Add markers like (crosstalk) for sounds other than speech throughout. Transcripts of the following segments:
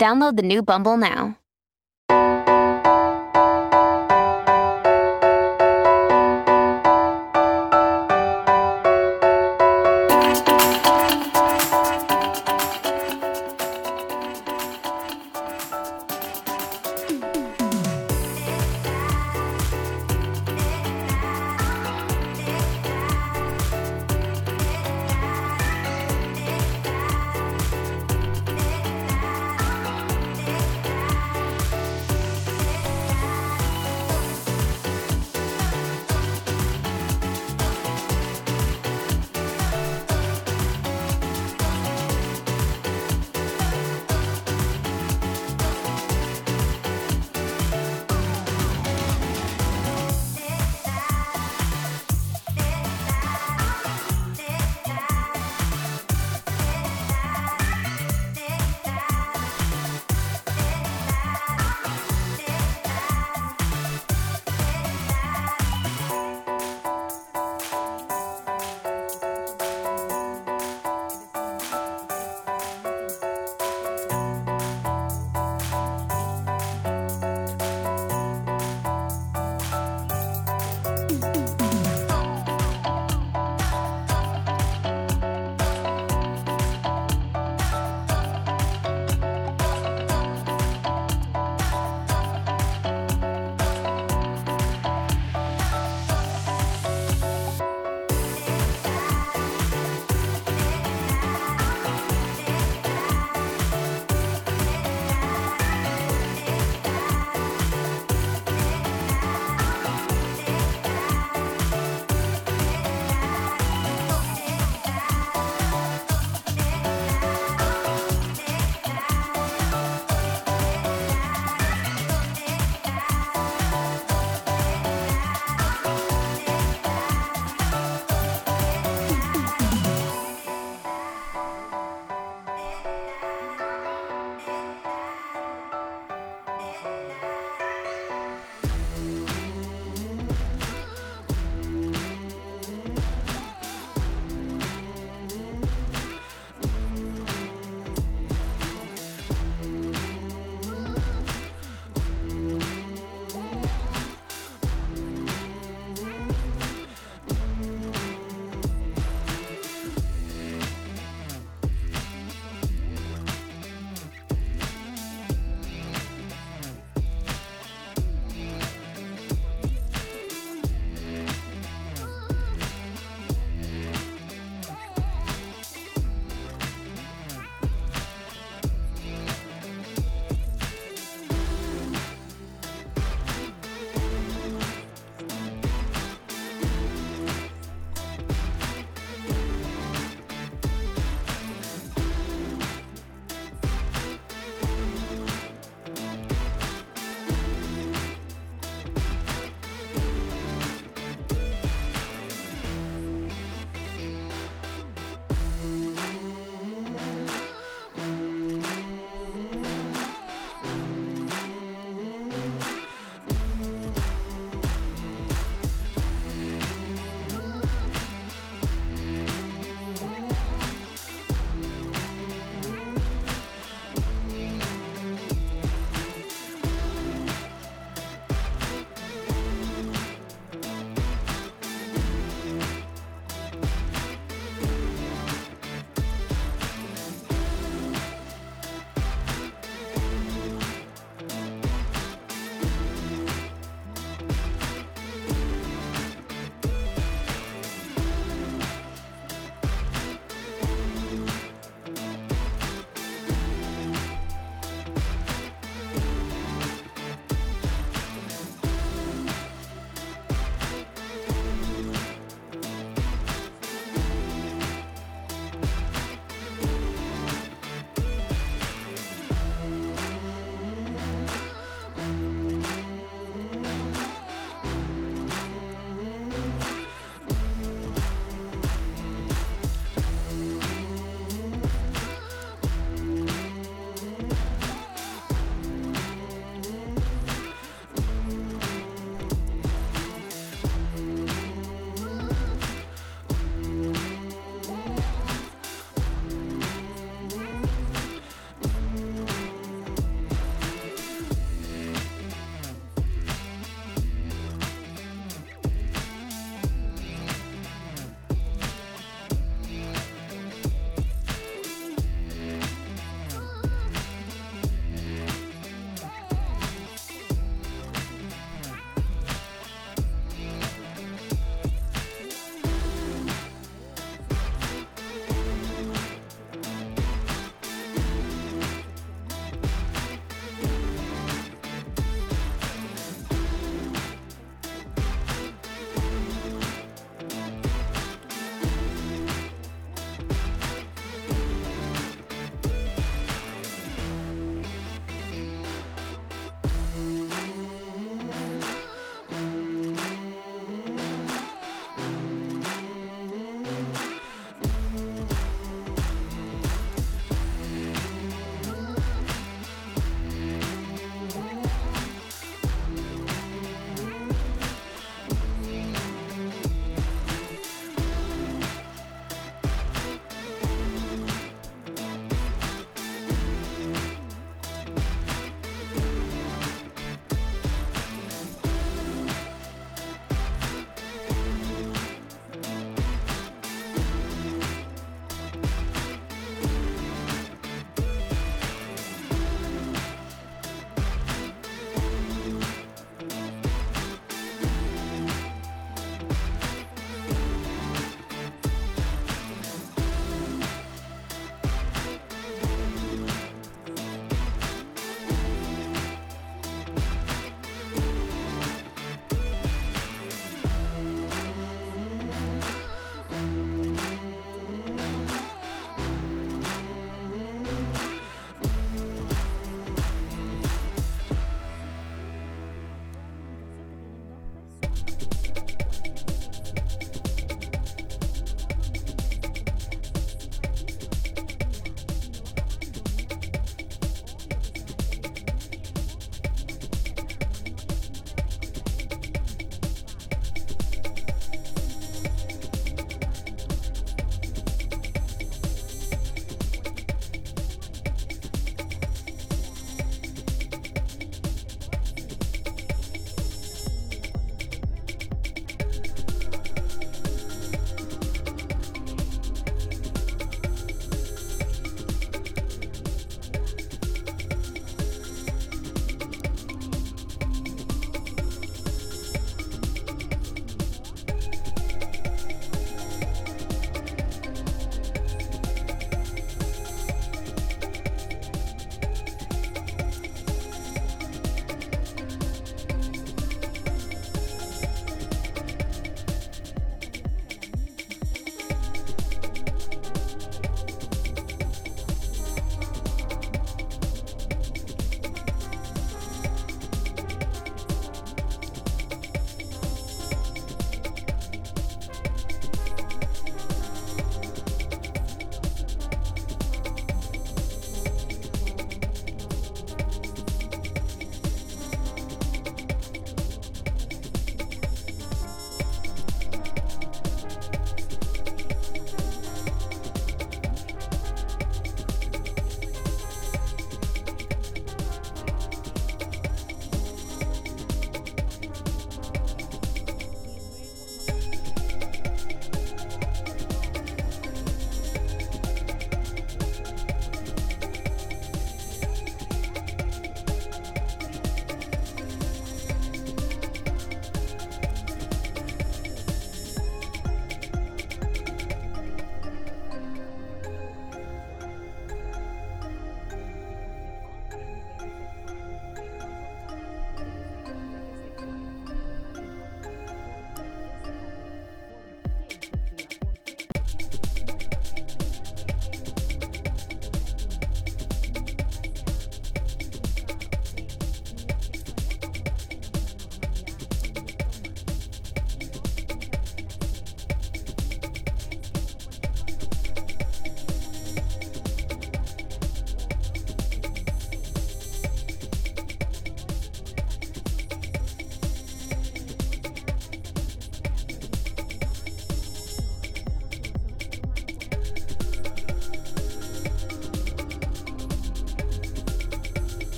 Download the new Bumble now.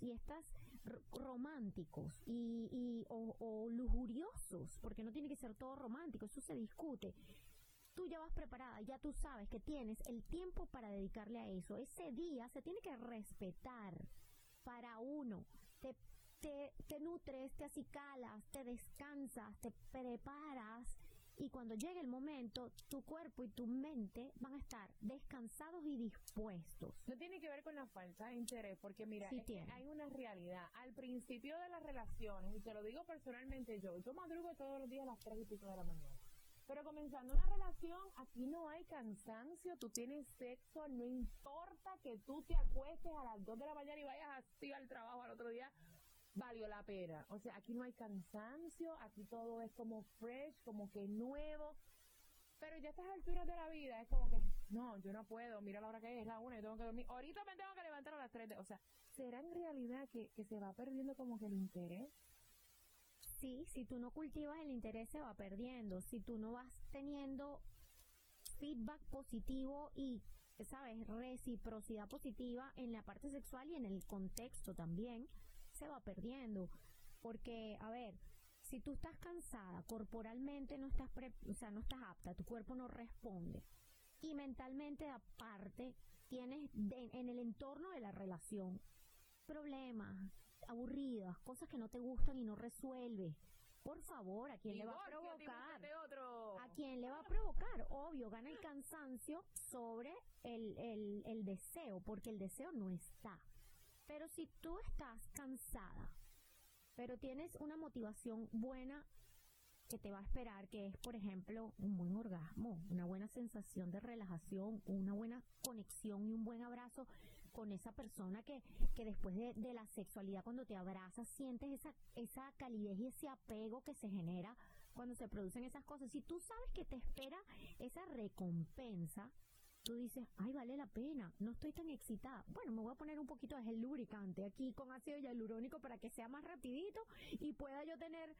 Y estas románticos y, y o, o, lujuriosos, porque no tiene que ser todo romántico, eso se discute. Tú ya vas preparada, ya tú sabes que tienes el tiempo para dedicarle a eso. Ese día se tiene que respetar para uno. Te, te, te nutres, te acicalas, te descansas, te preparas y cuando llegue el momento, tu cuerpo y tu mente van a estar descansados y dispuestos. No tiene que ver con la falta de interés, porque mira, hay una realidad. Al principio de las relaciones, y te lo digo personalmente yo, yo madrugo todos los días a las 3 y pico de la mañana. Pero comenzando una relación, aquí no hay cansancio, tú tienes sexo, no importa que tú te acuestes a las 2 de la mañana y vayas así al trabajo al otro día, valió la pena. O sea, aquí no hay cansancio, aquí todo es como fresh, como que nuevo. Pero ya a estas alturas de la vida es como que, no, yo no puedo, mira la hora que es, la una, y tengo que dormir. Ahorita me tengo que levantar a las tres. o sea, ¿será en realidad que, que se va perdiendo como que el interés? Sí, si tú no cultivas el interés se va perdiendo. Si tú no vas teniendo feedback positivo y, sabes, reciprocidad positiva en la parte sexual y en el contexto también, se va perdiendo. Porque, a ver, si tú estás cansada, corporalmente no estás, o sea, no estás apta, tu cuerpo no responde. Y mentalmente, aparte, tienes en el entorno de la relación problemas, aburridas, cosas que no te gustan y no resuelves. Por favor, ¿a quién le va a provocar? ¿A quién le va a provocar? Obvio, gana el cansancio sobre el, el, el deseo, porque el deseo no está. Pero si tú estás cansada, pero tienes una motivación buena que te va a esperar, que es, por ejemplo, un buen orgasmo, una buena sensación de relajación, una buena conexión y un buen abrazo con esa persona que, que después de, de la sexualidad, cuando te abrazas, sientes esa, esa calidez y ese apego que se genera cuando se producen esas cosas. Si tú sabes que te espera esa recompensa, tú dices, ay, vale la pena, no estoy tan excitada. Bueno, me voy a poner un poquito de gel lubricante aquí con ácido hialurónico para que sea más rapidito y pueda yo tener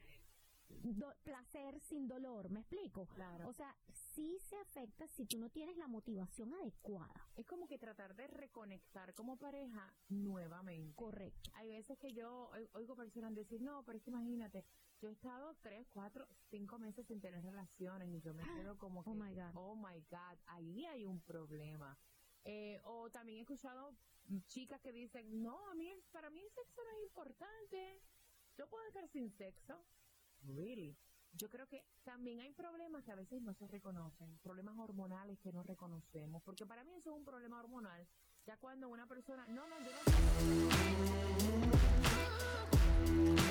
placer sin dolor, ¿me explico? Claro. O sea, sí se afecta si tú no tienes la motivación adecuada. Es como que tratar de reconectar como pareja nuevamente. Correcto. Hay veces que yo oigo personas decir, no, pero es que imagínate, yo he estado tres, cuatro, cinco meses sin tener relaciones y yo me quedo como (gasps) que, oh my God, oh my God ahí hay un problema. Eh, o también he escuchado chicas que dicen, no, a mí, para mí el sexo no es importante. Yo puedo estar sin sexo. Really? Yo creo que también hay problemas que a veces no se reconocen, problemas hormonales que no reconocemos, porque para mí eso es un problema hormonal. Ya cuando una persona, no, no, yo no